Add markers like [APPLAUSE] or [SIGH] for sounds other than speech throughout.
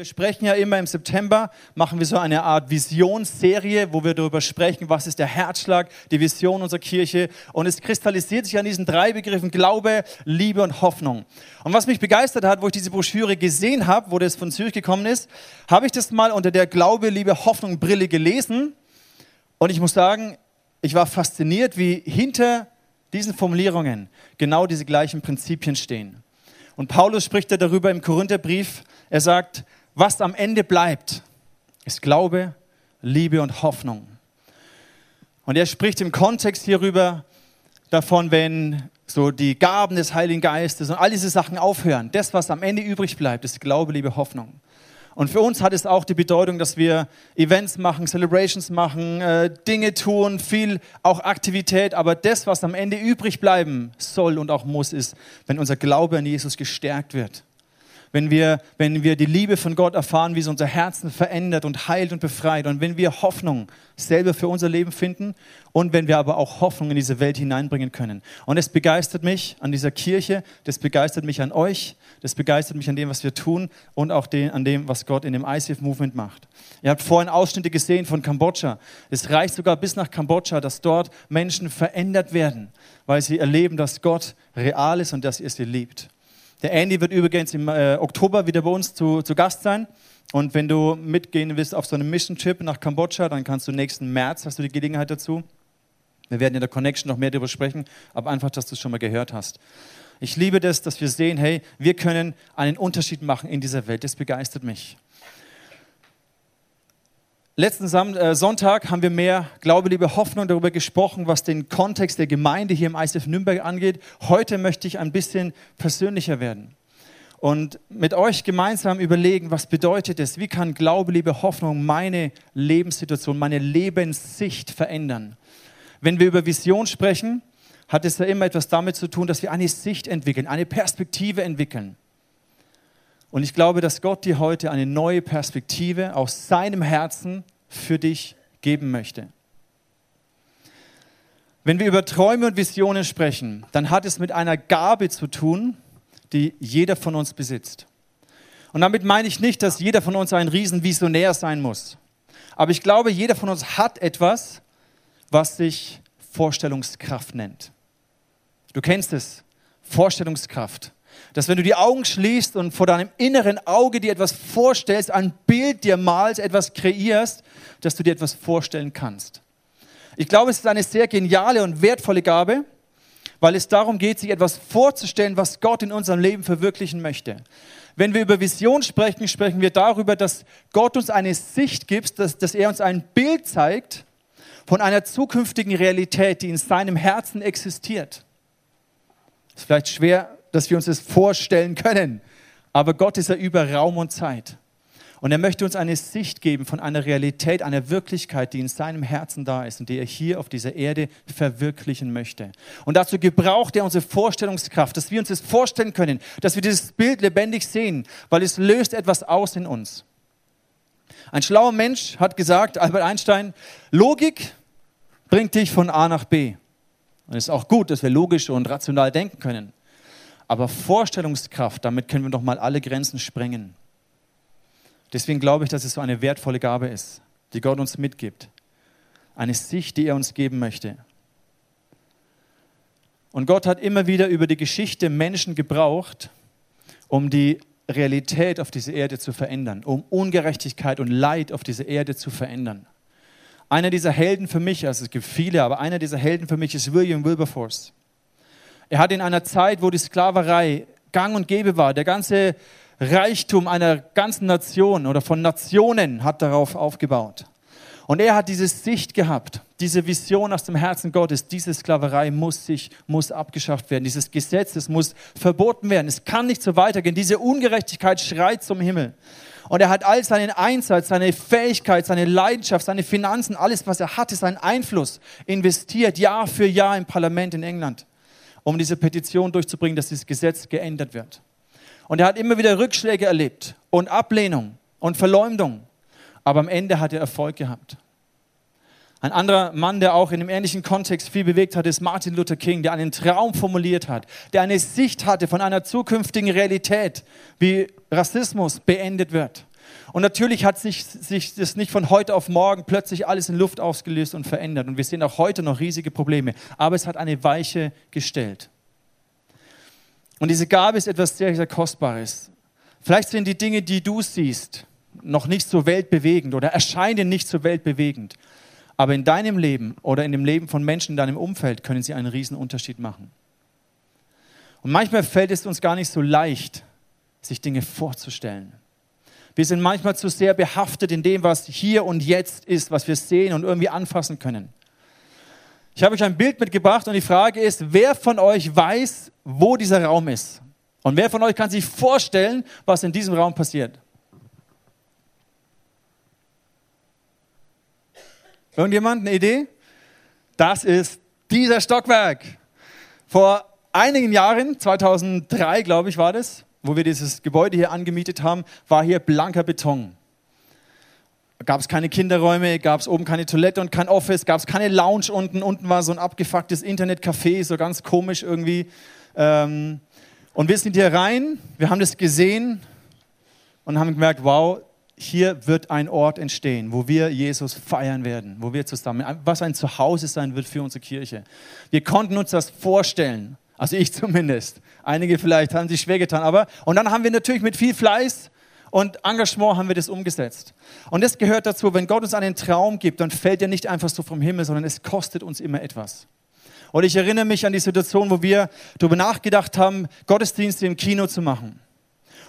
Wir sprechen ja immer im September, machen wir so eine Art Visionsserie, wo wir darüber sprechen, was ist der Herzschlag, die Vision unserer Kirche. Und es kristallisiert sich an diesen drei Begriffen Glaube, Liebe und Hoffnung. Und was mich begeistert hat, wo ich diese Broschüre gesehen habe, wo das von Zürich gekommen ist, habe ich das mal unter der Glaube, Liebe, Hoffnung Brille gelesen. Und ich muss sagen, ich war fasziniert, wie hinter diesen Formulierungen genau diese gleichen Prinzipien stehen. Und Paulus spricht ja darüber im Korintherbrief. Er sagt, was am Ende bleibt, ist Glaube, Liebe und Hoffnung. Und er spricht im Kontext hierüber davon, wenn so die Gaben des Heiligen Geistes und all diese Sachen aufhören. Das, was am Ende übrig bleibt, ist Glaube, Liebe, Hoffnung. Und für uns hat es auch die Bedeutung, dass wir Events machen, Celebrations machen, äh, Dinge tun, viel auch Aktivität. Aber das, was am Ende übrig bleiben soll und auch muss, ist, wenn unser Glaube an Jesus gestärkt wird wenn wir, wenn wir die Liebe von Gott erfahren, wie es unser Herzen verändert und heilt und befreit und wenn wir Hoffnung selber für unser Leben finden und wenn wir aber auch Hoffnung in diese Welt hineinbringen können. Und es begeistert mich an dieser Kirche, das begeistert mich an euch, das begeistert mich an dem, was wir tun und auch den, an dem, was Gott in dem ICF Movement macht. Ihr habt vorhin Ausschnitte gesehen von Kambodscha. Es reicht sogar bis nach Kambodscha, dass dort Menschen verändert werden, weil sie erleben, dass Gott real ist und dass ihr sie liebt. Der Andy wird übrigens im äh, Oktober wieder bei uns zu, zu Gast sein. Und wenn du mitgehen willst auf so einem Mission-Trip nach Kambodscha, dann kannst du nächsten März, hast du die Gelegenheit dazu. Wir werden in der Connection noch mehr darüber sprechen, aber einfach, dass du es schon mal gehört hast. Ich liebe das, dass wir sehen, hey, wir können einen Unterschied machen in dieser Welt. Das begeistert mich. Letzten äh, Sonntag haben wir mehr Glaube, Liebe, Hoffnung darüber gesprochen, was den Kontext der Gemeinde hier im ICF Nürnberg angeht. Heute möchte ich ein bisschen persönlicher werden und mit euch gemeinsam überlegen, was bedeutet es? Wie kann Glaube, Liebe, Hoffnung meine Lebenssituation, meine Lebenssicht verändern? Wenn wir über Vision sprechen, hat es ja immer etwas damit zu tun, dass wir eine Sicht entwickeln, eine Perspektive entwickeln. Und ich glaube, dass Gott dir heute eine neue Perspektive aus seinem Herzen für dich geben möchte. Wenn wir über Träume und Visionen sprechen, dann hat es mit einer Gabe zu tun, die jeder von uns besitzt. Und damit meine ich nicht, dass jeder von uns ein Riesenvisionär sein muss. Aber ich glaube, jeder von uns hat etwas, was sich Vorstellungskraft nennt. Du kennst es, Vorstellungskraft dass wenn du die Augen schließt und vor deinem inneren Auge dir etwas vorstellst, ein Bild dir malst, etwas kreierst, dass du dir etwas vorstellen kannst. Ich glaube, es ist eine sehr geniale und wertvolle Gabe, weil es darum geht, sich etwas vorzustellen, was Gott in unserem Leben verwirklichen möchte. Wenn wir über Vision sprechen, sprechen wir darüber, dass Gott uns eine Sicht gibt, dass, dass er uns ein Bild zeigt von einer zukünftigen Realität, die in seinem Herzen existiert. Ist vielleicht schwer dass wir uns das vorstellen können. Aber Gott ist ja über Raum und Zeit. Und er möchte uns eine Sicht geben von einer Realität, einer Wirklichkeit, die in seinem Herzen da ist und die er hier auf dieser Erde verwirklichen möchte. Und dazu gebraucht er unsere Vorstellungskraft, dass wir uns das vorstellen können, dass wir dieses Bild lebendig sehen, weil es löst etwas aus in uns. Ein schlauer Mensch hat gesagt, Albert Einstein, Logik bringt dich von A nach B. Und es ist auch gut, dass wir logisch und rational denken können. Aber Vorstellungskraft, damit können wir doch mal alle Grenzen sprengen. Deswegen glaube ich, dass es so eine wertvolle Gabe ist, die Gott uns mitgibt. Eine Sicht, die er uns geben möchte. Und Gott hat immer wieder über die Geschichte Menschen gebraucht, um die Realität auf dieser Erde zu verändern, um Ungerechtigkeit und Leid auf dieser Erde zu verändern. Einer dieser Helden für mich, also es gibt viele, aber einer dieser Helden für mich ist William Wilberforce. Er hat in einer Zeit, wo die Sklaverei gang und gäbe war, der ganze Reichtum einer ganzen Nation oder von Nationen hat darauf aufgebaut. Und er hat diese Sicht gehabt, diese Vision aus dem Herzen Gottes, diese Sklaverei muss sich, muss abgeschafft werden, dieses Gesetz, es muss verboten werden, es kann nicht so weitergehen, diese Ungerechtigkeit schreit zum Himmel. Und er hat all seinen Einsatz, seine Fähigkeit, seine Leidenschaft, seine Finanzen, alles, was er hatte, seinen Einfluss investiert, Jahr für Jahr im Parlament in England um diese Petition durchzubringen, dass dieses Gesetz geändert wird. Und er hat immer wieder Rückschläge erlebt und Ablehnung und Verleumdung. Aber am Ende hat er Erfolg gehabt. Ein anderer Mann, der auch in einem ähnlichen Kontext viel bewegt hat, ist Martin Luther King, der einen Traum formuliert hat, der eine Sicht hatte von einer zukünftigen Realität, wie Rassismus beendet wird. Und natürlich hat sich, sich das nicht von heute auf morgen plötzlich alles in Luft ausgelöst und verändert. Und wir sehen auch heute noch riesige Probleme. Aber es hat eine Weiche gestellt. Und diese Gabe ist etwas sehr, sehr Kostbares. Vielleicht sind die Dinge, die du siehst, noch nicht so weltbewegend oder erscheinen nicht so weltbewegend. Aber in deinem Leben oder in dem Leben von Menschen in deinem Umfeld können sie einen riesen Unterschied machen. Und manchmal fällt es uns gar nicht so leicht, sich Dinge vorzustellen. Wir sind manchmal zu sehr behaftet in dem, was hier und jetzt ist, was wir sehen und irgendwie anfassen können. Ich habe euch ein Bild mitgebracht und die Frage ist, wer von euch weiß, wo dieser Raum ist? Und wer von euch kann sich vorstellen, was in diesem Raum passiert? Irgendjemand eine Idee? Das ist dieser Stockwerk. Vor einigen Jahren, 2003 glaube ich war das, wo wir dieses Gebäude hier angemietet haben, war hier blanker Beton. Gab es keine Kinderräume, gab es oben keine Toilette und kein Office, gab es keine Lounge unten. Unten war so ein abgefucktes Internetcafé, so ganz komisch irgendwie. Ähm, und wir sind hier rein, wir haben das gesehen und haben gemerkt, wow, hier wird ein Ort entstehen, wo wir Jesus feiern werden, wo wir zusammen, was ein Zuhause sein wird für unsere Kirche. Wir konnten uns das vorstellen, also ich [LAUGHS] zumindest. Einige vielleicht haben sich schwer getan, aber und dann haben wir natürlich mit viel Fleiß und Engagement haben wir das umgesetzt. Und das gehört dazu, wenn Gott uns einen Traum gibt, dann fällt er nicht einfach so vom Himmel, sondern es kostet uns immer etwas. Und ich erinnere mich an die Situation, wo wir darüber nachgedacht haben, Gottesdienste im Kino zu machen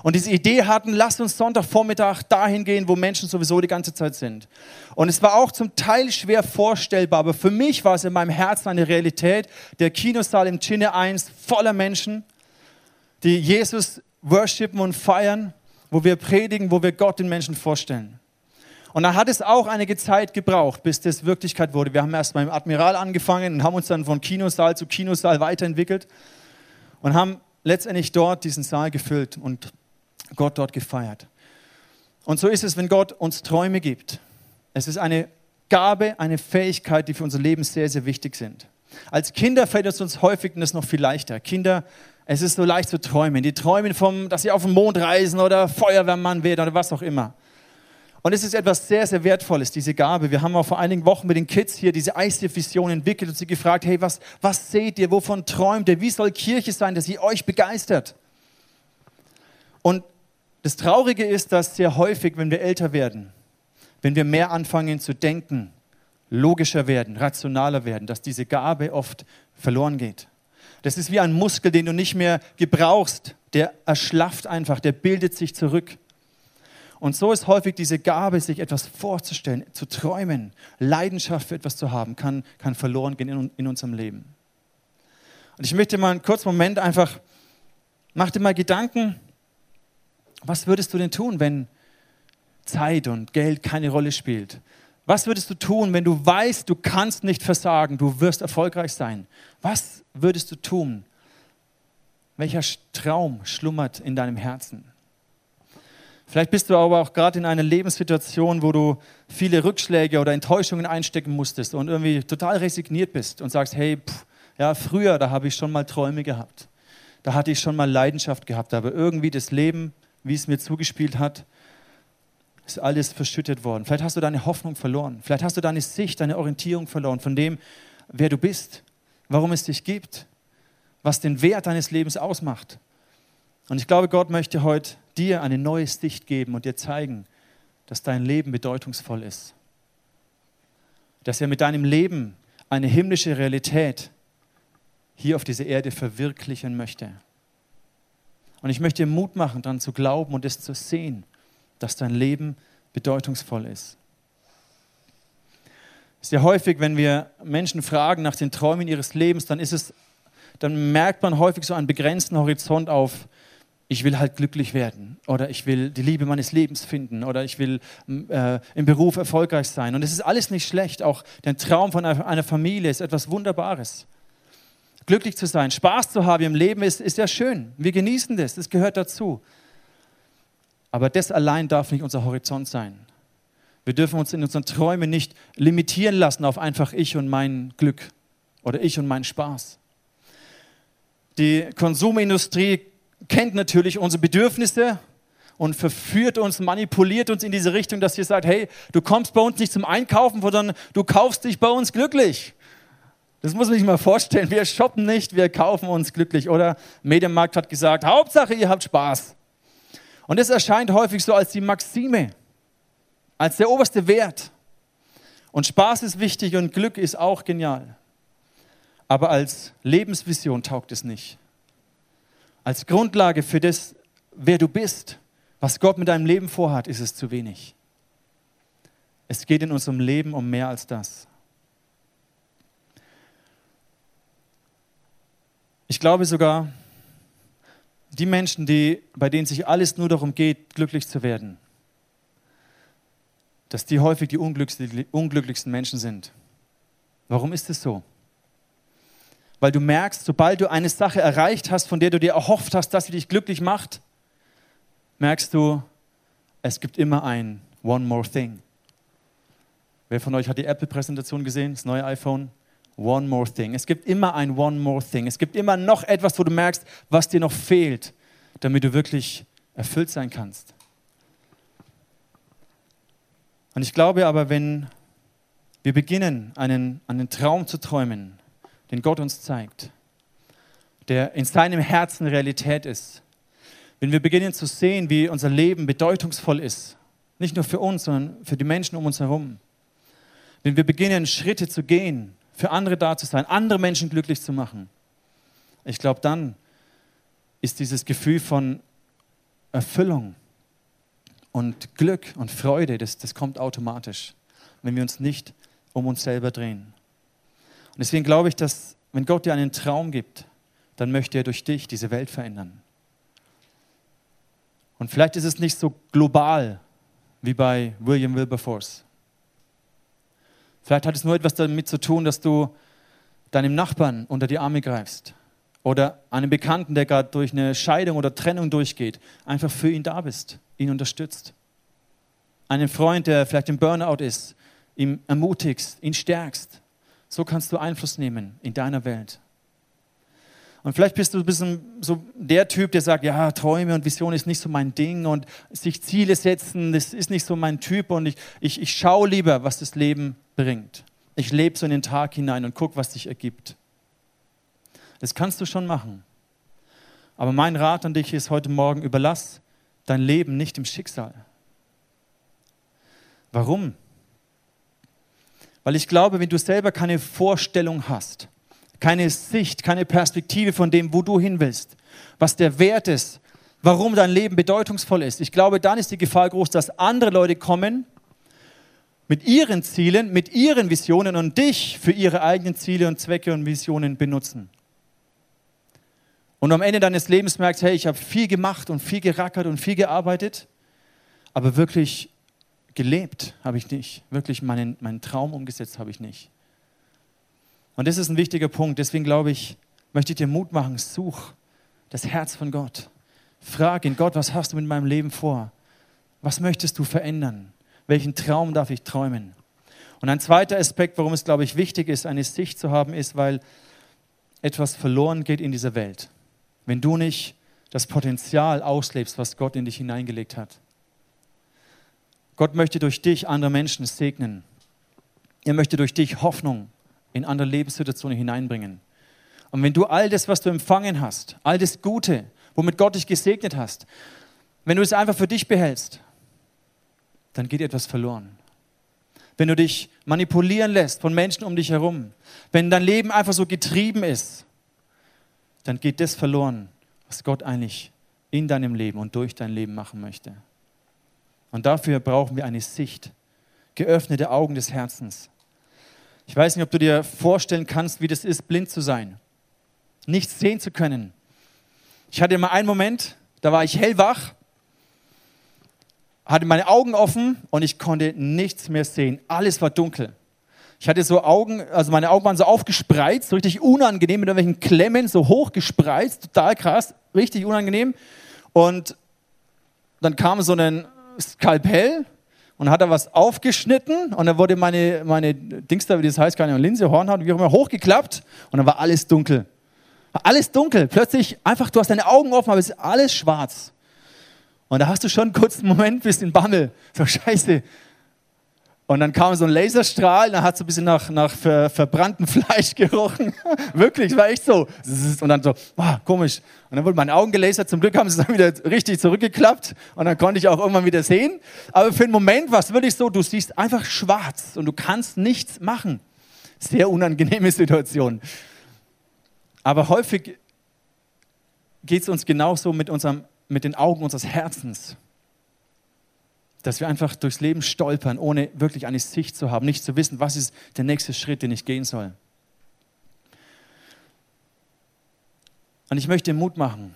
und diese Idee hatten, lasst uns Sonntagvormittag dahin gehen, wo Menschen sowieso die ganze Zeit sind. Und es war auch zum Teil schwer vorstellbar, aber für mich war es in meinem Herzen eine Realität. Der Kinosaal im Cine 1 voller Menschen, die Jesus worshipen und feiern, wo wir predigen, wo wir Gott den Menschen vorstellen. Und dann hat es auch einige Zeit gebraucht, bis das Wirklichkeit wurde. Wir haben erst beim Admiral angefangen und haben uns dann von Kinosaal zu Kinosaal weiterentwickelt und haben letztendlich dort diesen Saal gefüllt. Und Gott dort gefeiert. Und so ist es, wenn Gott uns Träume gibt. Es ist eine Gabe, eine Fähigkeit, die für unser Leben sehr, sehr wichtig sind. Als Kinder fällt es uns häufig das noch viel leichter. Kinder, es ist so leicht zu träumen. Die träumen vom, dass sie auf den Mond reisen oder Feuerwehrmann werden oder was auch immer. Und es ist etwas sehr, sehr Wertvolles, diese Gabe. Wir haben auch vor einigen Wochen mit den Kids hier diese ICF-Vision entwickelt und sie gefragt, hey, was, was seht ihr, wovon träumt ihr, wie soll Kirche sein, dass sie euch begeistert? Und das Traurige ist, dass sehr häufig, wenn wir älter werden, wenn wir mehr anfangen zu denken, logischer werden, rationaler werden, dass diese Gabe oft verloren geht. Das ist wie ein Muskel, den du nicht mehr gebrauchst. Der erschlafft einfach, der bildet sich zurück. Und so ist häufig diese Gabe, sich etwas vorzustellen, zu träumen, Leidenschaft für etwas zu haben, kann, kann verloren gehen in, in unserem Leben. Und ich möchte mal einen kurzen Moment einfach, mach dir mal Gedanken, was würdest du denn tun, wenn Zeit und Geld keine Rolle spielt? Was würdest du tun, wenn du weißt, du kannst nicht versagen, du wirst erfolgreich sein? Was würdest du tun? Welcher Traum schlummert in deinem Herzen? Vielleicht bist du aber auch gerade in einer Lebenssituation, wo du viele Rückschläge oder Enttäuschungen einstecken musstest und irgendwie total resigniert bist und sagst, hey, pff, ja, früher, da habe ich schon mal Träume gehabt. Da hatte ich schon mal Leidenschaft gehabt, aber irgendwie das Leben wie es mir zugespielt hat, ist alles verschüttet worden. Vielleicht hast du deine Hoffnung verloren. Vielleicht hast du deine Sicht, deine Orientierung verloren von dem, wer du bist, warum es dich gibt, was den Wert deines Lebens ausmacht. Und ich glaube, Gott möchte heute dir eine neue Sicht geben und dir zeigen, dass dein Leben bedeutungsvoll ist. Dass er mit deinem Leben eine himmlische Realität hier auf dieser Erde verwirklichen möchte. Und ich möchte dir Mut machen, daran zu glauben und es zu sehen, dass dein Leben bedeutungsvoll ist. Sehr häufig, wenn wir Menschen fragen nach den Träumen ihres Lebens, dann ist es, dann merkt man häufig so einen begrenzten Horizont auf, ich will halt glücklich werden oder ich will die Liebe meines Lebens finden oder ich will äh, im Beruf erfolgreich sein. Und es ist alles nicht schlecht. Auch der Traum von einer Familie ist etwas Wunderbares glücklich zu sein, Spaß zu haben im Leben ist, ist ja schön. Wir genießen das, das gehört dazu. Aber das allein darf nicht unser Horizont sein. Wir dürfen uns in unseren Träumen nicht limitieren lassen auf einfach ich und mein Glück oder ich und mein Spaß. Die Konsumindustrie kennt natürlich unsere Bedürfnisse und verführt uns, manipuliert uns in diese Richtung, dass ihr sagt, hey, du kommst bei uns nicht zum Einkaufen, sondern du kaufst dich bei uns glücklich. Das muss man sich mal vorstellen. Wir shoppen nicht, wir kaufen uns glücklich. Oder Medienmarkt hat gesagt, Hauptsache, ihr habt Spaß. Und es erscheint häufig so als die Maxime, als der oberste Wert. Und Spaß ist wichtig und Glück ist auch genial. Aber als Lebensvision taugt es nicht. Als Grundlage für das, wer du bist, was Gott mit deinem Leben vorhat, ist es zu wenig. Es geht in unserem Leben um mehr als das. Ich glaube sogar, die Menschen, die, bei denen sich alles nur darum geht, glücklich zu werden, dass die häufig die unglücklichsten Menschen sind. Warum ist es so? Weil du merkst, sobald du eine Sache erreicht hast, von der du dir erhofft hast, dass sie dich glücklich macht, merkst du, es gibt immer ein One More Thing. Wer von euch hat die Apple-Präsentation gesehen, das neue iPhone? One more thing. Es gibt immer ein One more thing. Es gibt immer noch etwas, wo du merkst, was dir noch fehlt, damit du wirklich erfüllt sein kannst. Und ich glaube aber, wenn wir beginnen, einen, einen Traum zu träumen, den Gott uns zeigt, der in seinem Herzen Realität ist, wenn wir beginnen zu sehen, wie unser Leben bedeutungsvoll ist, nicht nur für uns, sondern für die Menschen um uns herum, wenn wir beginnen, Schritte zu gehen, für andere da zu sein, andere Menschen glücklich zu machen. Ich glaube, dann ist dieses Gefühl von Erfüllung und Glück und Freude, das, das kommt automatisch, wenn wir uns nicht um uns selber drehen. Und deswegen glaube ich, dass wenn Gott dir einen Traum gibt, dann möchte er durch dich diese Welt verändern. Und vielleicht ist es nicht so global wie bei William Wilberforce. Vielleicht hat es nur etwas damit zu tun, dass du deinem Nachbarn unter die Arme greifst oder einem Bekannten, der gerade durch eine Scheidung oder Trennung durchgeht, einfach für ihn da bist, ihn unterstützt. Einen Freund, der vielleicht im Burnout ist, ihm ermutigst, ihn stärkst. So kannst du Einfluss nehmen in deiner Welt. Und vielleicht bist du ein bisschen so der Typ, der sagt, ja, Träume und Vision ist nicht so mein Ding und sich Ziele setzen, das ist nicht so mein Typ und ich, ich, ich schaue lieber, was das Leben bringt. Ich lebe so in den Tag hinein und gucke, was sich ergibt. Das kannst du schon machen. Aber mein Rat an dich ist heute Morgen, überlass dein Leben nicht dem Schicksal. Warum? Weil ich glaube, wenn du selber keine Vorstellung hast, keine Sicht, keine Perspektive von dem, wo du hin willst, was der Wert ist, warum dein Leben bedeutungsvoll ist. Ich glaube, dann ist die Gefahr groß, dass andere Leute kommen mit ihren Zielen, mit ihren Visionen und dich für ihre eigenen Ziele und Zwecke und Visionen benutzen. Und am Ende deines Lebens merkst, hey, ich habe viel gemacht und viel gerackert und viel gearbeitet, aber wirklich gelebt habe ich nicht. Wirklich meinen, meinen Traum umgesetzt habe ich nicht. Und das ist ein wichtiger Punkt. Deswegen glaube ich, möchte ich dir Mut machen, such das Herz von Gott. Frag ihn, Gott, was hast du mit meinem Leben vor? Was möchtest du verändern? Welchen Traum darf ich träumen? Und ein zweiter Aspekt, warum es, glaube ich, wichtig ist, eine Sicht zu haben, ist, weil etwas verloren geht in dieser Welt. Wenn du nicht das Potenzial auslebst, was Gott in dich hineingelegt hat. Gott möchte durch dich andere Menschen segnen. Er möchte durch dich Hoffnung in andere Lebenssituationen hineinbringen. Und wenn du all das, was du empfangen hast, all das Gute, womit Gott dich gesegnet hast, wenn du es einfach für dich behältst, dann geht etwas verloren. Wenn du dich manipulieren lässt von Menschen um dich herum, wenn dein Leben einfach so getrieben ist, dann geht das verloren, was Gott eigentlich in deinem Leben und durch dein Leben machen möchte. Und dafür brauchen wir eine Sicht, geöffnete Augen des Herzens, ich weiß nicht, ob du dir vorstellen kannst, wie das ist, blind zu sein, nichts sehen zu können. Ich hatte mal einen Moment, da war ich hellwach, hatte meine Augen offen und ich konnte nichts mehr sehen. Alles war dunkel. Ich hatte so Augen, also meine Augen waren so aufgespreizt, so richtig unangenehm, mit irgendwelchen Klemmen, so hochgespreizt, total krass, richtig unangenehm. Und dann kam so ein Skalpell und hat er was aufgeschnitten und dann wurde meine, meine Dings da, wie das heißt, keine Linse, Hornhaut, wie auch immer, hochgeklappt und dann war alles dunkel. Alles dunkel. Plötzlich einfach, du hast deine Augen offen, aber es ist alles schwarz. Und da hast du schon einen Moment, bist in Bammel. So, scheiße. Und dann kam so ein Laserstrahl, dann hat es ein bisschen nach, nach ver, verbranntem [LAUGHS] Fleisch gerochen. [LAUGHS] Wirklich, war echt so. Und dann so, oh, komisch. Und dann wurden meine Augen gelasert. Zum Glück haben sie dann wieder richtig zurückgeklappt. Und dann konnte ich auch irgendwann wieder sehen. Aber für einen Moment war es wirklich so, du siehst einfach schwarz und du kannst nichts machen. Sehr unangenehme [LAUGHS] Situation. Aber häufig geht es uns genauso mit, unserem, mit den Augen unseres Herzens. Dass wir einfach durchs Leben stolpern, ohne wirklich eine Sicht zu haben, nicht zu wissen, was ist der nächste Schritt, den ich gehen soll. Und ich möchte Mut machen,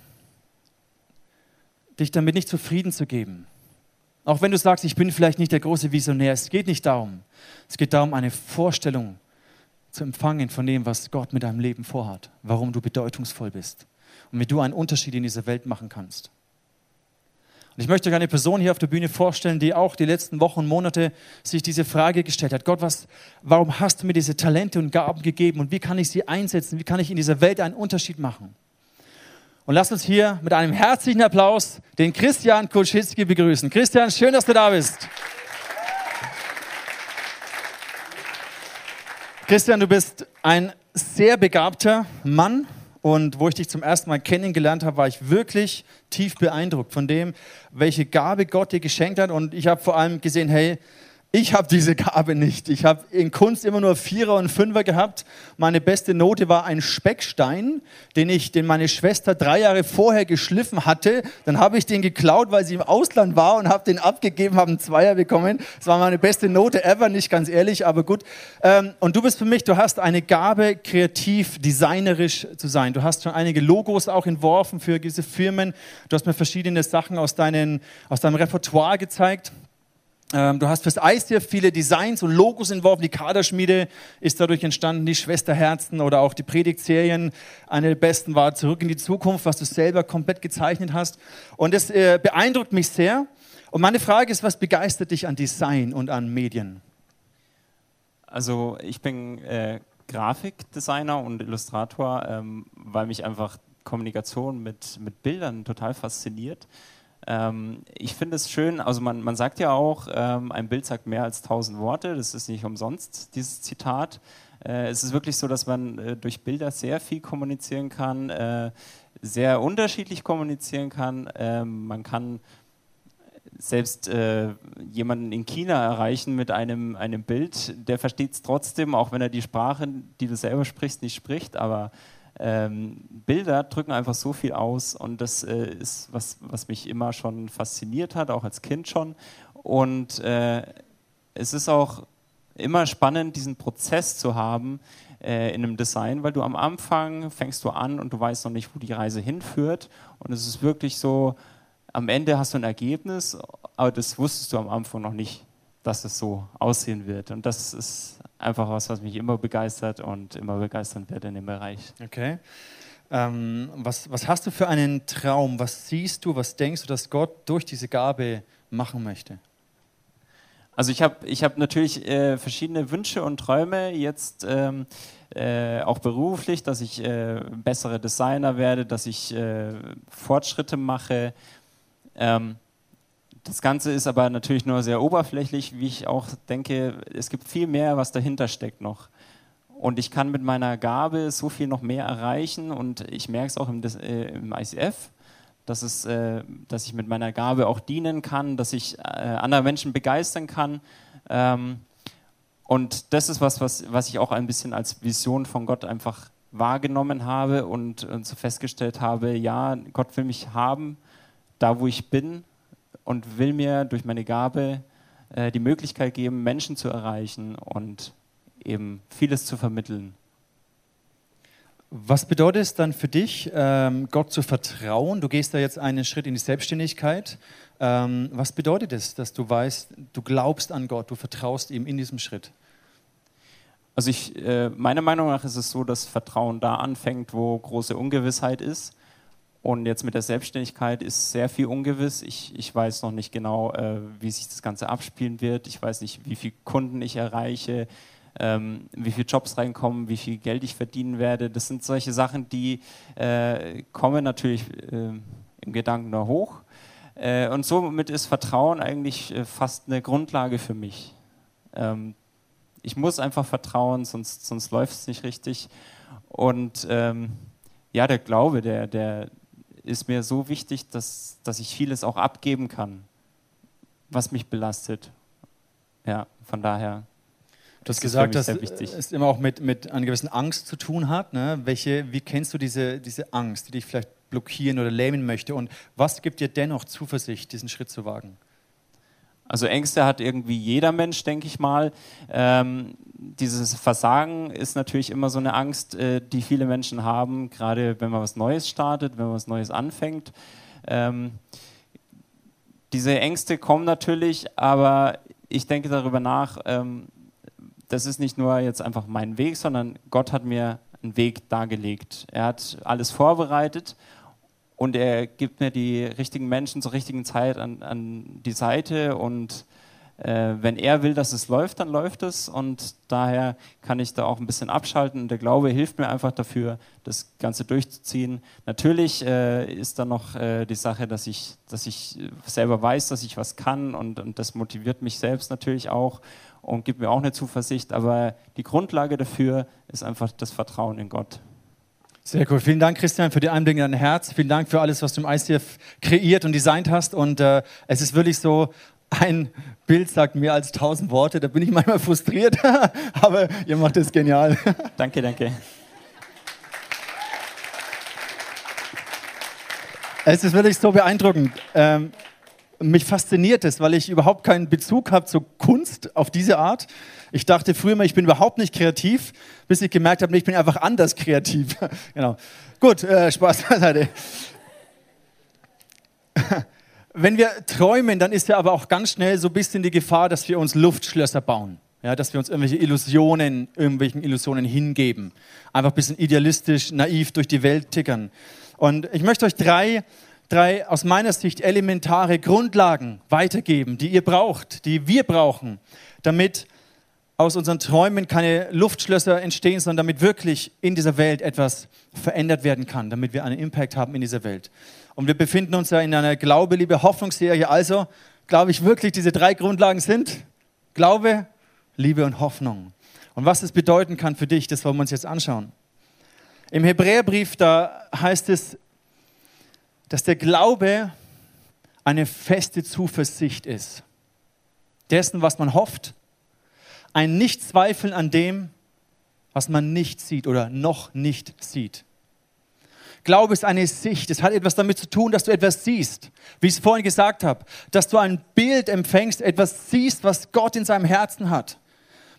dich damit nicht zufrieden zu geben. Auch wenn du sagst, ich bin vielleicht nicht der große Visionär, es geht nicht darum. Es geht darum, eine Vorstellung zu empfangen von dem, was Gott mit deinem Leben vorhat, warum du bedeutungsvoll bist und wie du einen Unterschied in dieser Welt machen kannst. Und ich möchte euch eine Person hier auf der Bühne vorstellen, die auch die letzten Wochen und Monate sich diese Frage gestellt hat. Gott, was, warum hast du mir diese Talente und Gaben gegeben und wie kann ich sie einsetzen? Wie kann ich in dieser Welt einen Unterschied machen? Und lasst uns hier mit einem herzlichen Applaus den Christian Kulschitzki begrüßen. Christian, schön, dass du da bist. Christian, du bist ein sehr begabter Mann und wo ich dich zum ersten Mal kennengelernt habe, war ich wirklich tief beeindruckt von dem, welche Gabe Gott dir geschenkt hat. Und ich habe vor allem gesehen, hey, ich habe diese Gabe nicht. Ich habe in Kunst immer nur Vierer und Fünfer gehabt. Meine beste Note war ein Speckstein, den ich, den meine Schwester drei Jahre vorher geschliffen hatte. Dann habe ich den geklaut, weil sie im Ausland war und habe den abgegeben, habe einen Zweier bekommen. Das war meine beste Note ever, nicht ganz ehrlich, aber gut. Ähm, und du bist für mich, du hast eine Gabe, kreativ, designerisch zu sein. Du hast schon einige Logos auch entworfen für diese Firmen. Du hast mir verschiedene Sachen aus, deinen, aus deinem Repertoire gezeigt. Ähm, du hast fürs ICF viele Designs und Logos entworfen. Die Kaderschmiede ist dadurch entstanden, die Schwesterherzen oder auch die Predigtserien. Eine der besten war Zurück in die Zukunft, was du selber komplett gezeichnet hast. Und das äh, beeindruckt mich sehr. Und meine Frage ist, was begeistert dich an Design und an Medien? Also ich bin äh, Grafikdesigner und Illustrator, ähm, weil mich einfach Kommunikation mit, mit Bildern total fasziniert. Ähm, ich finde es schön, also man, man sagt ja auch, ähm, ein Bild sagt mehr als tausend Worte, das ist nicht umsonst, dieses Zitat. Äh, es ist wirklich so, dass man äh, durch Bilder sehr viel kommunizieren kann, äh, sehr unterschiedlich kommunizieren kann. Ähm, man kann selbst äh, jemanden in China erreichen mit einem, einem Bild, der versteht es trotzdem, auch wenn er die Sprache, die du selber sprichst, nicht spricht, aber ähm, Bilder drücken einfach so viel aus und das äh, ist was, was mich immer schon fasziniert hat, auch als Kind schon. Und äh, es ist auch immer spannend, diesen Prozess zu haben äh, in einem Design, weil du am Anfang fängst du an und du weißt noch nicht, wo die Reise hinführt. Und es ist wirklich so, am Ende hast du ein Ergebnis, aber das wusstest du am Anfang noch nicht, dass es so aussehen wird. Und das ist einfach was, was mich immer begeistert und immer begeistern wird in dem Bereich. Okay. Ähm, was, was hast du für einen Traum? Was siehst du, was denkst du, dass Gott durch diese Gabe machen möchte? Also ich habe ich hab natürlich äh, verschiedene Wünsche und Träume jetzt ähm, äh, auch beruflich, dass ich äh, bessere Designer werde, dass ich äh, Fortschritte mache. Ähm, das Ganze ist aber natürlich nur sehr oberflächlich, wie ich auch denke, es gibt viel mehr, was dahinter steckt noch. Und ich kann mit meiner Gabe so viel noch mehr erreichen und ich merke es auch im, äh, im ICF, dass, es, äh, dass ich mit meiner Gabe auch dienen kann, dass ich äh, andere Menschen begeistern kann. Ähm, und das ist was, was, was ich auch ein bisschen als Vision von Gott einfach wahrgenommen habe und, und so festgestellt habe, ja, Gott will mich haben, da wo ich bin und will mir durch meine Gabe äh, die Möglichkeit geben, Menschen zu erreichen und eben vieles zu vermitteln. Was bedeutet es dann für dich, ähm, Gott zu vertrauen? Du gehst da jetzt einen Schritt in die Selbstständigkeit. Ähm, was bedeutet es, dass du weißt, du glaubst an Gott, du vertraust ihm in diesem Schritt? Also ich, äh, meiner Meinung nach ist es so, dass Vertrauen da anfängt, wo große Ungewissheit ist. Und jetzt mit der Selbstständigkeit ist sehr viel ungewiss. Ich, ich weiß noch nicht genau, äh, wie sich das Ganze abspielen wird. Ich weiß nicht, wie viele Kunden ich erreiche, ähm, wie viele Jobs reinkommen, wie viel Geld ich verdienen werde. Das sind solche Sachen, die äh, kommen natürlich äh, im Gedanken da hoch. Äh, und somit ist Vertrauen eigentlich äh, fast eine Grundlage für mich. Ähm, ich muss einfach vertrauen, sonst, sonst läuft es nicht richtig. Und ähm, ja, der Glaube, der, der ist mir so wichtig, dass, dass ich vieles auch abgeben kann, was mich belastet. Ja, von daher. Du hast gesagt, dass es immer auch mit, mit einer gewissen Angst zu tun hat. Ne? Welche, wie kennst du diese, diese Angst, die dich vielleicht blockieren oder lähmen möchte? Und was gibt dir dennoch Zuversicht, diesen Schritt zu wagen? Also Ängste hat irgendwie jeder Mensch, denke ich mal. Ähm, dieses Versagen ist natürlich immer so eine Angst, äh, die viele Menschen haben, gerade wenn man was Neues startet, wenn man was Neues anfängt. Ähm, diese Ängste kommen natürlich, aber ich denke darüber nach, ähm, das ist nicht nur jetzt einfach mein Weg, sondern Gott hat mir einen Weg dargelegt. Er hat alles vorbereitet und er gibt mir die richtigen Menschen zur richtigen Zeit an, an die Seite. Und äh, wenn er will, dass es läuft, dann läuft es. Und daher kann ich da auch ein bisschen abschalten. Und der Glaube hilft mir einfach dafür, das Ganze durchzuziehen. Natürlich äh, ist da noch äh, die Sache, dass ich, dass ich selber weiß, dass ich was kann. Und, und das motiviert mich selbst natürlich auch und gibt mir auch eine Zuversicht, aber die Grundlage dafür ist einfach das Vertrauen in Gott. Sehr cool. Vielen Dank, Christian, für die Einblicke in dein Herz. Vielen Dank für alles, was du im ICF kreiert und designt hast. Und äh, es ist wirklich so, ein Bild sagt mehr als tausend Worte. Da bin ich manchmal frustriert, [LAUGHS] aber ihr macht es genial. [LAUGHS] Danke, danke. Es ist wirklich so beeindruckend. Ähm, mich fasziniert es, weil ich überhaupt keinen Bezug habe zur Kunst auf diese Art. Ich dachte früher mal, ich bin überhaupt nicht kreativ, bis ich gemerkt habe, ich bin einfach anders [LAUGHS] kreativ. genau. Gut, äh, Spaß beiseite. [LAUGHS] Wenn wir träumen, dann ist ja aber auch ganz schnell so ein bisschen die Gefahr, dass wir uns Luftschlösser bauen. Ja, dass wir uns irgendwelche Illusionen, irgendwelchen Illusionen hingeben. Einfach ein bisschen idealistisch, naiv durch die Welt tickern. Und ich möchte euch drei, drei aus meiner Sicht elementare Grundlagen weitergeben, die ihr braucht, die wir brauchen, damit aus unseren Träumen keine Luftschlösser entstehen, sondern damit wirklich in dieser Welt etwas verändert werden kann, damit wir einen Impact haben in dieser Welt. Und wir befinden uns ja in einer Glaube, Liebe, Hoffnungsserie. Also glaube ich wirklich, diese drei Grundlagen sind Glaube, Liebe und Hoffnung. Und was das bedeuten kann für dich, das wollen wir uns jetzt anschauen. Im Hebräerbrief, da heißt es, dass der Glaube eine feste Zuversicht ist. Dessen, was man hofft, ein Nichtzweifeln an dem, was man nicht sieht oder noch nicht sieht. Glaube ist eine Sicht. Es hat etwas damit zu tun, dass du etwas siehst. Wie ich es vorhin gesagt habe, dass du ein Bild empfängst, etwas siehst, was Gott in seinem Herzen hat.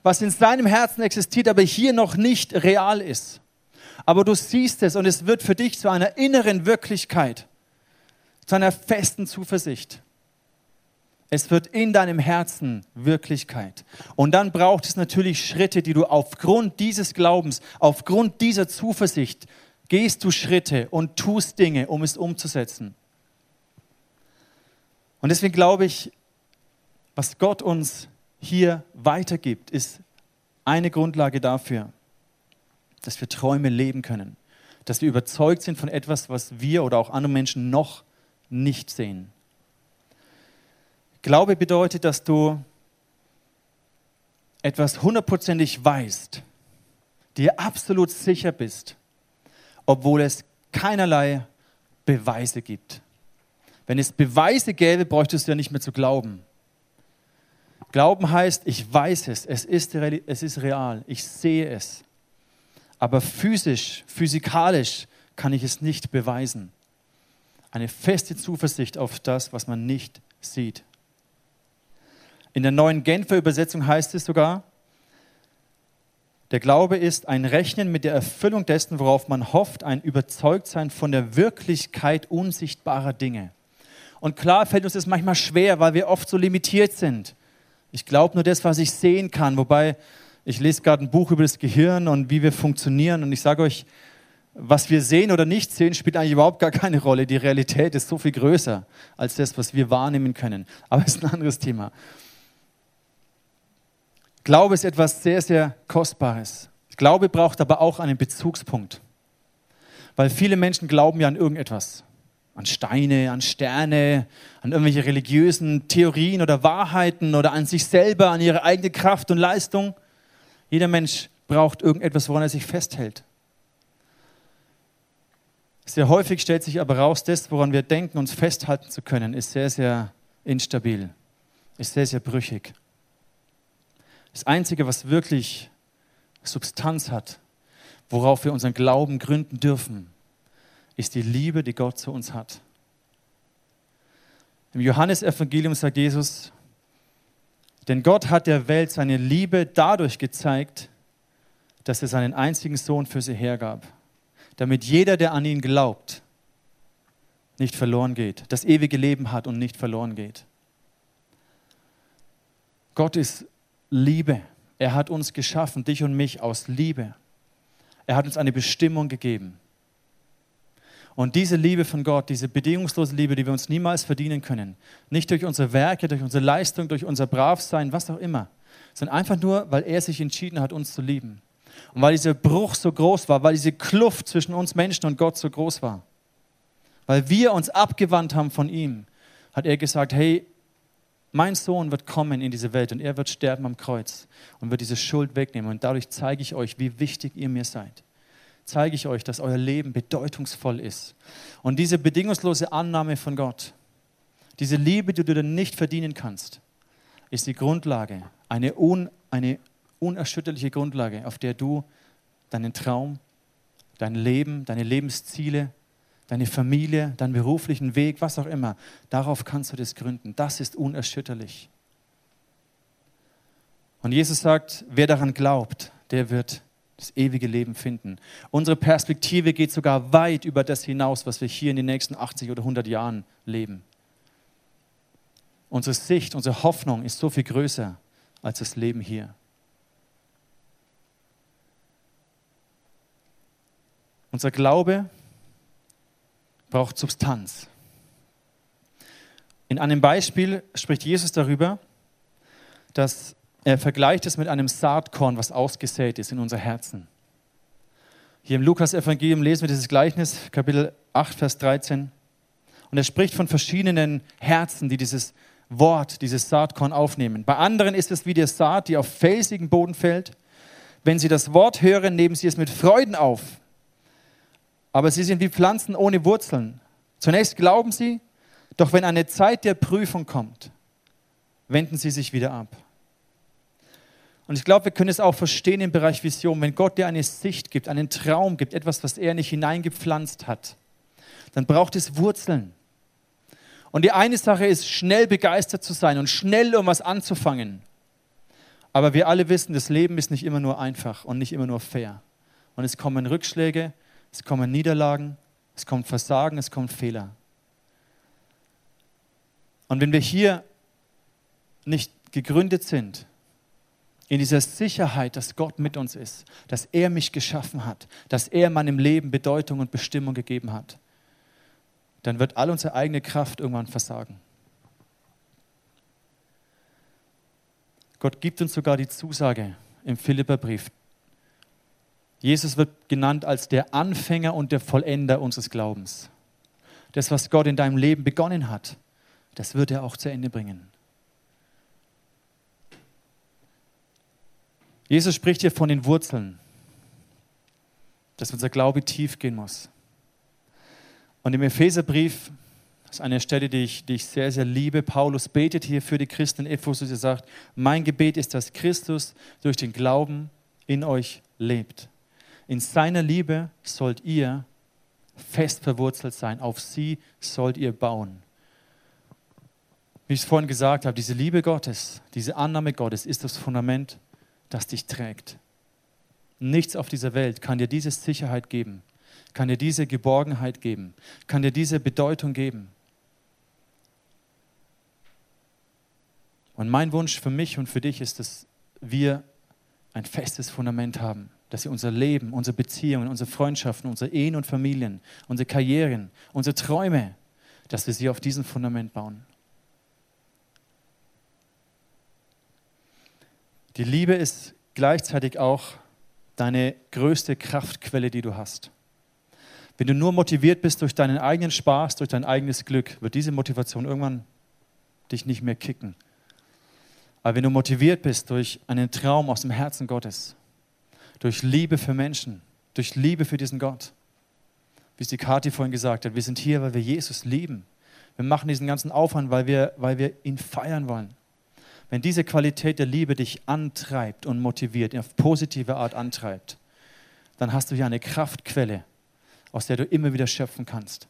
Was in seinem Herzen existiert, aber hier noch nicht real ist. Aber du siehst es und es wird für dich zu einer inneren Wirklichkeit, zu einer festen Zuversicht. Es wird in deinem Herzen Wirklichkeit. Und dann braucht es natürlich Schritte, die du aufgrund dieses Glaubens, aufgrund dieser Zuversicht gehst du Schritte und tust Dinge, um es umzusetzen. Und deswegen glaube ich, was Gott uns hier weitergibt, ist eine Grundlage dafür, dass wir Träume leben können, dass wir überzeugt sind von etwas, was wir oder auch andere Menschen noch nicht sehen. Glaube bedeutet, dass du etwas hundertprozentig weißt, dir absolut sicher bist, obwohl es keinerlei Beweise gibt. Wenn es Beweise gäbe, bräuchtest du ja nicht mehr zu glauben. Glauben heißt, ich weiß es, es ist, es ist real, ich sehe es. Aber physisch, physikalisch kann ich es nicht beweisen. Eine feste Zuversicht auf das, was man nicht sieht. In der neuen Genfer Übersetzung heißt es sogar, der Glaube ist ein Rechnen mit der Erfüllung dessen, worauf man hofft, ein Überzeugtsein von der Wirklichkeit unsichtbarer Dinge. Und klar fällt uns das manchmal schwer, weil wir oft so limitiert sind. Ich glaube nur das, was ich sehen kann. Wobei, ich lese gerade ein Buch über das Gehirn und wie wir funktionieren. Und ich sage euch, was wir sehen oder nicht sehen, spielt eigentlich überhaupt gar keine Rolle. Die Realität ist so viel größer als das, was wir wahrnehmen können. Aber es ist ein anderes Thema. Glaube ist etwas sehr, sehr Kostbares. Glaube braucht aber auch einen Bezugspunkt. Weil viele Menschen glauben ja an irgendetwas. an Steine, an Sterne, an irgendwelche religiösen Theorien oder Wahrheiten oder an sich selber, an ihre eigene Kraft und Leistung. Jeder Mensch braucht irgendetwas, woran er sich festhält. Sehr häufig stellt sich aber raus, das, woran wir denken, uns festhalten zu können, ist sehr, sehr instabil, ist sehr, sehr brüchig. Das Einzige, was wirklich Substanz hat, worauf wir unseren Glauben gründen dürfen, ist die Liebe, die Gott zu uns hat. Im Johannesevangelium sagt Jesus, denn Gott hat der Welt seine Liebe dadurch gezeigt, dass er seinen einzigen Sohn für sie hergab, damit jeder, der an ihn glaubt, nicht verloren geht, das ewige Leben hat und nicht verloren geht. Gott ist Liebe. Er hat uns geschaffen, dich und mich aus Liebe. Er hat uns eine Bestimmung gegeben. Und diese Liebe von Gott, diese bedingungslose Liebe, die wir uns niemals verdienen können, nicht durch unsere Werke, durch unsere Leistung, durch unser Bravsein, was auch immer, sondern einfach nur, weil er sich entschieden hat, uns zu lieben. Und weil dieser Bruch so groß war, weil diese Kluft zwischen uns Menschen und Gott so groß war. Weil wir uns abgewandt haben von ihm, hat er gesagt, hey, mein Sohn wird kommen in diese Welt und er wird sterben am Kreuz und wird diese Schuld wegnehmen. Und dadurch zeige ich euch, wie wichtig ihr mir seid zeige ich euch, dass euer Leben bedeutungsvoll ist. Und diese bedingungslose Annahme von Gott, diese Liebe, die du dir nicht verdienen kannst, ist die Grundlage, eine, un, eine unerschütterliche Grundlage, auf der du deinen Traum, dein Leben, deine Lebensziele, deine Familie, deinen beruflichen Weg, was auch immer, darauf kannst du das gründen. Das ist unerschütterlich. Und Jesus sagt, wer daran glaubt, der wird das ewige Leben finden. Unsere Perspektive geht sogar weit über das hinaus, was wir hier in den nächsten 80 oder 100 Jahren leben. Unsere Sicht, unsere Hoffnung ist so viel größer als das Leben hier. Unser Glaube braucht Substanz. In einem Beispiel spricht Jesus darüber, dass er vergleicht es mit einem Saatkorn, was ausgesät ist in unser Herzen. Hier im Lukas-Evangelium lesen wir dieses Gleichnis, Kapitel 8, Vers 13. Und er spricht von verschiedenen Herzen, die dieses Wort, dieses Saatkorn aufnehmen. Bei anderen ist es wie der Saat, die auf felsigen Boden fällt. Wenn sie das Wort hören, nehmen sie es mit Freuden auf. Aber sie sind wie Pflanzen ohne Wurzeln. Zunächst glauben sie, doch wenn eine Zeit der Prüfung kommt, wenden sie sich wieder ab. Und ich glaube, wir können es auch verstehen im Bereich Vision. Wenn Gott dir eine Sicht gibt, einen Traum gibt, etwas, was er nicht hineingepflanzt hat, dann braucht es Wurzeln. Und die eine Sache ist, schnell begeistert zu sein und schnell um was anzufangen. Aber wir alle wissen, das Leben ist nicht immer nur einfach und nicht immer nur fair. Und es kommen Rückschläge, es kommen Niederlagen, es kommt Versagen, es kommen Fehler. Und wenn wir hier nicht gegründet sind, in dieser Sicherheit, dass Gott mit uns ist, dass er mich geschaffen hat, dass er meinem Leben Bedeutung und Bestimmung gegeben hat, dann wird all unsere eigene Kraft irgendwann versagen. Gott gibt uns sogar die Zusage im Philipperbrief. Jesus wird genannt als der Anfänger und der Vollender unseres Glaubens. Das, was Gott in deinem Leben begonnen hat, das wird er auch zu Ende bringen. Jesus spricht hier von den Wurzeln, dass unser Glaube tief gehen muss. Und im Epheserbrief, das ist eine Stelle, die ich, die ich sehr, sehr liebe, Paulus betet hier für die Christen in Ephesus. Er sagt, mein Gebet ist, dass Christus durch den Glauben in euch lebt. In seiner Liebe sollt ihr fest verwurzelt sein. Auf sie sollt ihr bauen. Wie ich es vorhin gesagt habe, diese Liebe Gottes, diese Annahme Gottes ist das Fundament das dich trägt. Nichts auf dieser Welt kann dir diese Sicherheit geben, kann dir diese Geborgenheit geben, kann dir diese Bedeutung geben. Und mein Wunsch für mich und für dich ist, dass wir ein festes Fundament haben, dass wir unser Leben, unsere Beziehungen, unsere Freundschaften, unsere Ehen und Familien, unsere Karrieren, unsere Träume, dass wir sie auf diesem Fundament bauen. Die Liebe ist gleichzeitig auch deine größte Kraftquelle, die du hast. Wenn du nur motiviert bist durch deinen eigenen Spaß, durch dein eigenes Glück, wird diese Motivation irgendwann dich nicht mehr kicken. Aber wenn du motiviert bist durch einen Traum aus dem Herzen Gottes, durch Liebe für Menschen, durch Liebe für diesen Gott, wie es die Kathi vorhin gesagt hat, wir sind hier, weil wir Jesus lieben. Wir machen diesen ganzen Aufwand, weil wir, weil wir ihn feiern wollen. Wenn diese Qualität der Liebe dich antreibt und motiviert, auf positive Art antreibt, dann hast du hier eine Kraftquelle, aus der du immer wieder schöpfen kannst.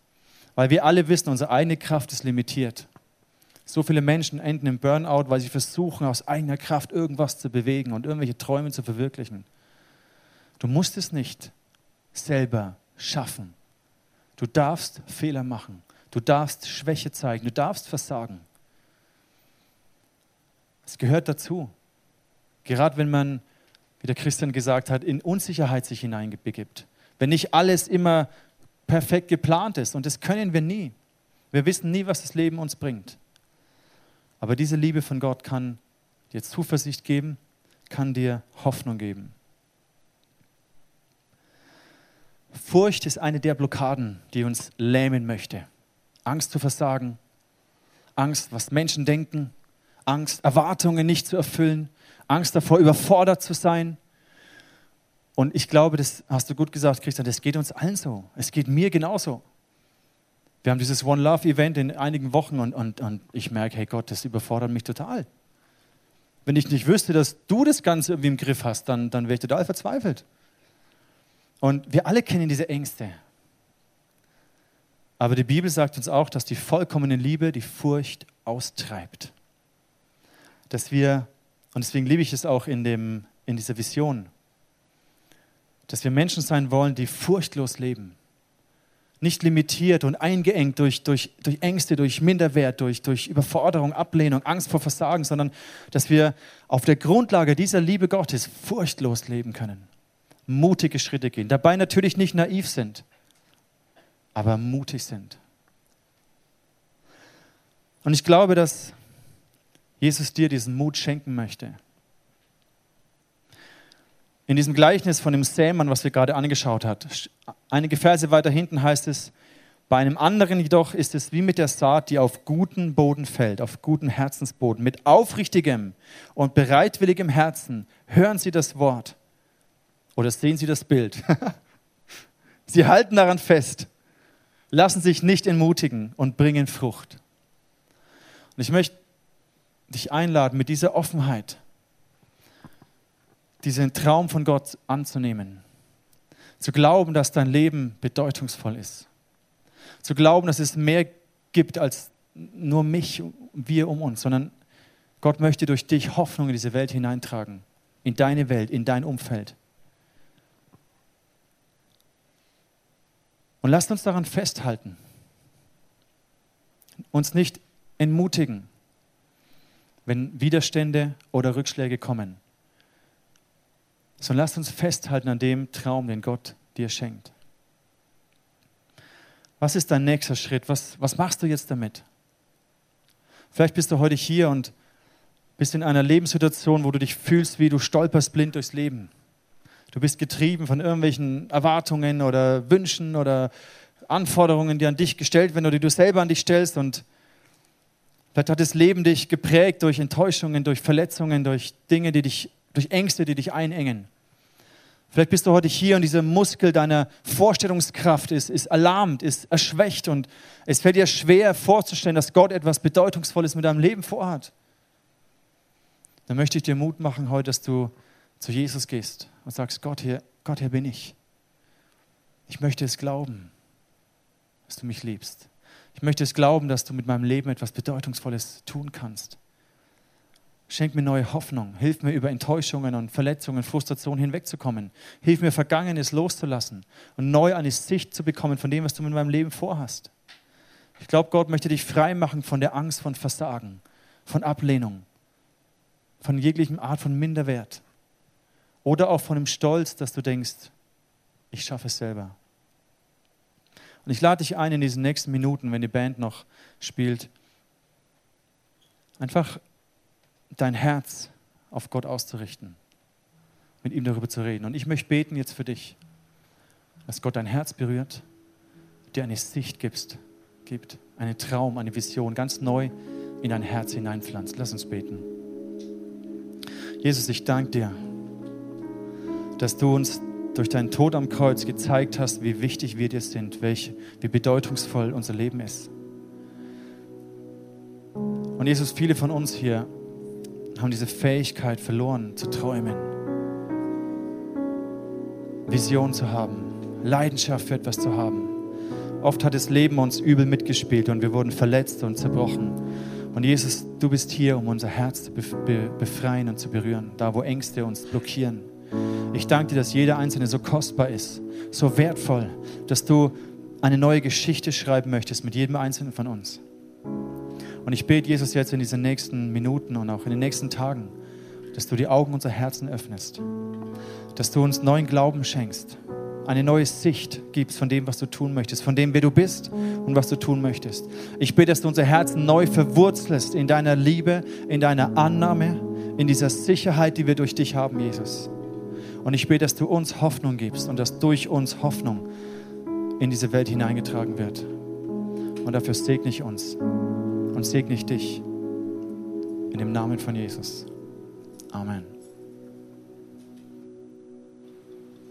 Weil wir alle wissen, unsere eigene Kraft ist limitiert. So viele Menschen enden im Burnout, weil sie versuchen, aus eigener Kraft irgendwas zu bewegen und irgendwelche Träume zu verwirklichen. Du musst es nicht selber schaffen. Du darfst Fehler machen. Du darfst Schwäche zeigen. Du darfst versagen. Es gehört dazu. Gerade wenn man, wie der Christian gesagt hat, in Unsicherheit sich hineinbegibt. Wenn nicht alles immer perfekt geplant ist. Und das können wir nie. Wir wissen nie, was das Leben uns bringt. Aber diese Liebe von Gott kann dir Zuversicht geben, kann dir Hoffnung geben. Furcht ist eine der Blockaden, die uns lähmen möchte. Angst zu versagen, Angst, was Menschen denken, Angst, Erwartungen nicht zu erfüllen, Angst davor, überfordert zu sein. Und ich glaube, das hast du gut gesagt, Christian, das geht uns allen so. Es geht mir genauso. Wir haben dieses One Love Event in einigen Wochen und, und, und ich merke, hey Gott, das überfordert mich total. Wenn ich nicht wüsste, dass du das Ganze irgendwie im Griff hast, dann, dann wäre ich total verzweifelt. Und wir alle kennen diese Ängste. Aber die Bibel sagt uns auch, dass die vollkommene Liebe die Furcht austreibt. Dass wir, und deswegen liebe ich es auch in, dem, in dieser Vision, dass wir Menschen sein wollen, die furchtlos leben. Nicht limitiert und eingeengt durch, durch, durch Ängste, durch Minderwert, durch, durch Überforderung, Ablehnung, Angst vor Versagen, sondern dass wir auf der Grundlage dieser Liebe Gottes furchtlos leben können mutige Schritte gehen. Dabei natürlich nicht naiv sind, aber mutig sind. Und ich glaube, dass Jesus dir diesen Mut schenken möchte. In diesem Gleichnis von dem Sämann, was wir gerade angeschaut haben, einige Verse weiter hinten heißt es, bei einem anderen jedoch ist es wie mit der Saat, die auf guten Boden fällt, auf guten Herzensboden. Mit aufrichtigem und bereitwilligem Herzen hören sie das Wort oder sehen Sie das Bild? [LAUGHS] Sie halten daran fest, lassen sich nicht entmutigen und bringen Frucht. Und ich möchte dich einladen, mit dieser Offenheit diesen Traum von Gott anzunehmen. Zu glauben, dass dein Leben bedeutungsvoll ist. Zu glauben, dass es mehr gibt als nur mich, wir um uns, sondern Gott möchte durch dich Hoffnung in diese Welt hineintragen. In deine Welt, in dein Umfeld. Und lasst uns daran festhalten. Uns nicht entmutigen, wenn Widerstände oder Rückschläge kommen, sondern lasst uns festhalten an dem Traum, den Gott dir schenkt. Was ist dein nächster Schritt? Was, was machst du jetzt damit? Vielleicht bist du heute hier und bist in einer Lebenssituation, wo du dich fühlst, wie du stolperst blind durchs Leben. Du bist getrieben von irgendwelchen Erwartungen oder Wünschen oder Anforderungen, die an dich gestellt werden oder die du selber an dich stellst. Und vielleicht hat das Leben dich geprägt durch Enttäuschungen, durch Verletzungen, durch Dinge, die dich, durch Ängste, die dich einengen. Vielleicht bist du heute hier und dieser Muskel deiner Vorstellungskraft ist, ist erlahmt, ist erschwächt und es fällt dir schwer vorzustellen, dass Gott etwas Bedeutungsvolles mit deinem Leben vorhat. Dann möchte ich dir Mut machen heute, dass du zu Jesus gehst und sagst, Gott, hier, Gott, hier bin ich. Ich möchte es glauben, dass du mich liebst. Ich möchte es glauben, dass du mit meinem Leben etwas Bedeutungsvolles tun kannst. Schenk mir neue Hoffnung. Hilf mir, über Enttäuschungen und Verletzungen, Frustration hinwegzukommen. Hilf mir, Vergangenes loszulassen und neu eine Sicht zu bekommen von dem, was du mit meinem Leben vorhast. Ich glaube, Gott möchte dich frei machen von der Angst von Versagen, von Ablehnung, von jeglichem Art von Minderwert. Oder auch von dem Stolz, dass du denkst, ich schaffe es selber. Und ich lade dich ein, in diesen nächsten Minuten, wenn die Band noch spielt, einfach dein Herz auf Gott auszurichten, mit ihm darüber zu reden. Und ich möchte beten jetzt für dich, dass Gott dein Herz berührt, dir eine Sicht gibst, gibt, einen Traum, eine Vision ganz neu in dein Herz hineinpflanzt. Lass uns beten. Jesus, ich danke dir, dass du uns durch deinen Tod am Kreuz gezeigt hast, wie wichtig wir dir sind, welch, wie bedeutungsvoll unser Leben ist. Und Jesus, viele von uns hier haben diese Fähigkeit verloren, zu träumen, Vision zu haben, Leidenschaft für etwas zu haben. Oft hat das Leben uns übel mitgespielt und wir wurden verletzt und zerbrochen. Und Jesus, du bist hier, um unser Herz zu befreien und zu berühren, da wo Ängste uns blockieren. Ich danke dir, dass jeder Einzelne so kostbar ist, so wertvoll, dass du eine neue Geschichte schreiben möchtest mit jedem Einzelnen von uns. Und ich bete Jesus jetzt in diesen nächsten Minuten und auch in den nächsten Tagen, dass du die Augen unserer Herzen öffnest, dass du uns neuen Glauben schenkst, eine neue Sicht gibst von dem, was du tun möchtest, von dem, wer du bist und was du tun möchtest. Ich bete, dass du unser Herzen neu verwurzelst in deiner Liebe, in deiner Annahme, in dieser Sicherheit, die wir durch dich haben, Jesus. Und ich bete, dass du uns Hoffnung gibst und dass durch uns Hoffnung in diese Welt hineingetragen wird. Und dafür segne ich uns und segne ich dich in dem Namen von Jesus. Amen.